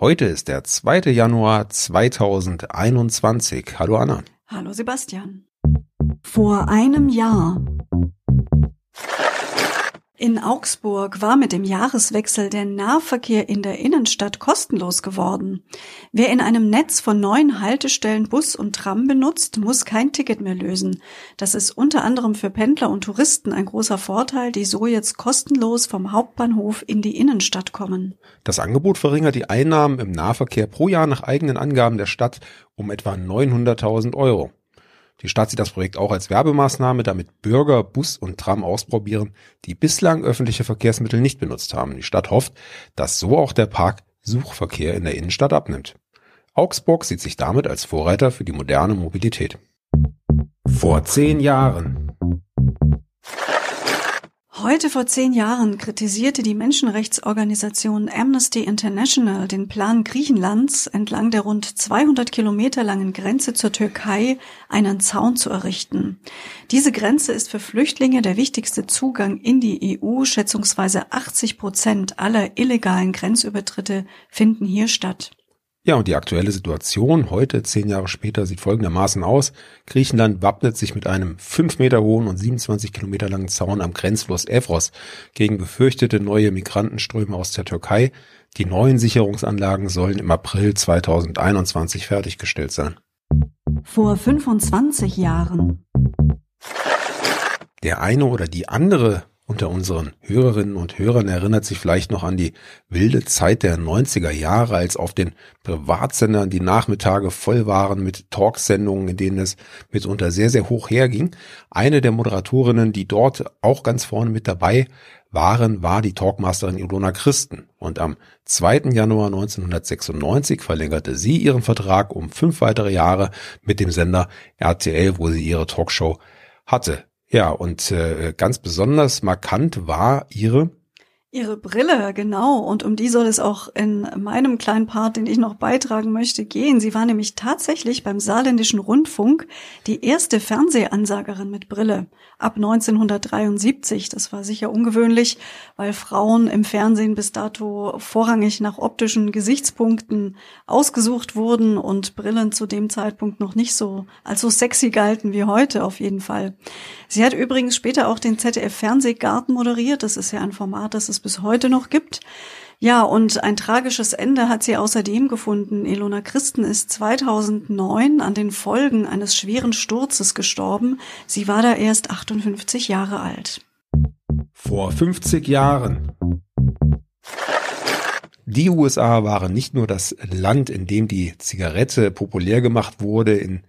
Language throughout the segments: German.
Heute ist der 2. Januar 2021. Hallo Anna. Hallo Sebastian. Vor einem Jahr. In Augsburg war mit dem Jahreswechsel der Nahverkehr in der Innenstadt kostenlos geworden. Wer in einem Netz von neun Haltestellen Bus und Tram benutzt, muss kein Ticket mehr lösen. Das ist unter anderem für Pendler und Touristen ein großer Vorteil, die so jetzt kostenlos vom Hauptbahnhof in die Innenstadt kommen. Das Angebot verringert die Einnahmen im Nahverkehr pro Jahr nach eigenen Angaben der Stadt um etwa 900.000 Euro. Die Stadt sieht das Projekt auch als Werbemaßnahme, damit Bürger Bus und Tram ausprobieren, die bislang öffentliche Verkehrsmittel nicht benutzt haben. Die Stadt hofft, dass so auch der Parksuchverkehr in der Innenstadt abnimmt. Augsburg sieht sich damit als Vorreiter für die moderne Mobilität. Vor zehn Jahren. Heute vor zehn Jahren kritisierte die Menschenrechtsorganisation Amnesty International den Plan Griechenlands, entlang der rund 200 Kilometer langen Grenze zur Türkei einen Zaun zu errichten. Diese Grenze ist für Flüchtlinge der wichtigste Zugang in die EU. Schätzungsweise 80 Prozent aller illegalen Grenzübertritte finden hier statt. Ja, und die aktuelle Situation heute, zehn Jahre später, sieht folgendermaßen aus. Griechenland wappnet sich mit einem fünf Meter hohen und 27 Kilometer langen Zaun am Grenzfluss Evros gegen befürchtete neue Migrantenströme aus der Türkei. Die neuen Sicherungsanlagen sollen im April 2021 fertiggestellt sein. Vor 25 Jahren. Der eine oder die andere unter unseren Hörerinnen und Hörern erinnert sich vielleicht noch an die wilde Zeit der 90er Jahre, als auf den Privatsendern die Nachmittage voll waren mit Talksendungen, in denen es mitunter sehr, sehr hoch herging. Eine der Moderatorinnen, die dort auch ganz vorne mit dabei waren, war die Talkmasterin Ilona Christen. Und am 2. Januar 1996 verlängerte sie ihren Vertrag um fünf weitere Jahre mit dem Sender RTL, wo sie ihre Talkshow hatte. Ja, und äh, ganz besonders markant war ihre Ihre Brille, genau. Und um die soll es auch in meinem kleinen Part, den ich noch beitragen möchte, gehen. Sie war nämlich tatsächlich beim Saarländischen Rundfunk die erste Fernsehansagerin mit Brille ab 1973. Das war sicher ungewöhnlich, weil Frauen im Fernsehen bis dato vorrangig nach optischen Gesichtspunkten ausgesucht wurden und Brillen zu dem Zeitpunkt noch nicht so als so sexy galten wie heute auf jeden Fall. Sie hat übrigens später auch den ZDF Fernsehgarten moderiert. Das ist ja ein Format, das es es bis heute noch gibt. Ja, und ein tragisches Ende hat sie außerdem gefunden. Elona Christen ist 2009 an den Folgen eines schweren Sturzes gestorben. Sie war da erst 58 Jahre alt. Vor 50 Jahren. Die USA waren nicht nur das Land, in dem die Zigarette populär gemacht wurde, in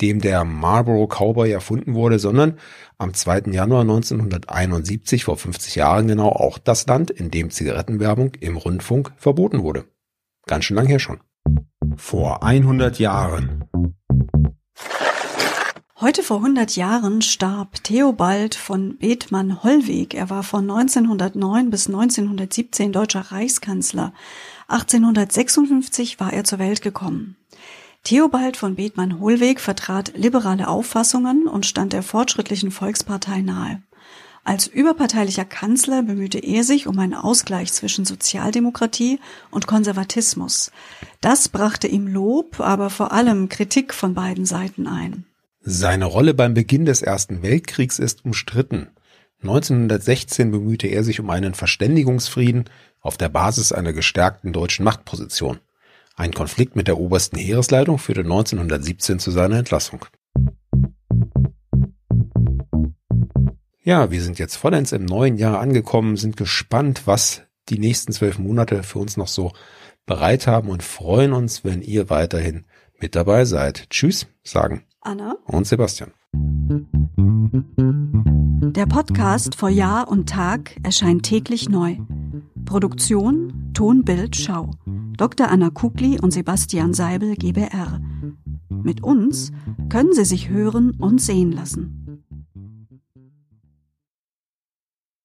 dem der Marlboro Cowboy erfunden wurde, sondern am 2. Januar 1971, vor 50 Jahren genau, auch das Land, in dem Zigarettenwerbung im Rundfunk verboten wurde. Ganz schön lang her schon. Vor 100 Jahren. Heute vor 100 Jahren starb Theobald von Bethmann-Hollweg. Er war von 1909 bis 1917 deutscher Reichskanzler. 1856 war er zur Welt gekommen. Theobald von Bethmann-Hollweg vertrat liberale Auffassungen und stand der fortschrittlichen Volkspartei nahe. Als überparteilicher Kanzler bemühte er sich um einen Ausgleich zwischen Sozialdemokratie und Konservatismus. Das brachte ihm Lob, aber vor allem Kritik von beiden Seiten ein. Seine Rolle beim Beginn des Ersten Weltkriegs ist umstritten. 1916 bemühte er sich um einen Verständigungsfrieden auf der Basis einer gestärkten deutschen Machtposition. Ein Konflikt mit der obersten Heeresleitung führte 1917 zu seiner Entlassung. Ja, wir sind jetzt vollends im neuen Jahr angekommen, sind gespannt, was die nächsten zwölf Monate für uns noch so bereit haben und freuen uns, wenn ihr weiterhin mit dabei seid. Tschüss, sagen Anna und Sebastian. Der Podcast vor Jahr und Tag erscheint täglich neu. Produktion Tonbild Schau. Dr. Anna Kugli und Sebastian Seibel GBR. Mit uns können Sie sich hören und sehen lassen.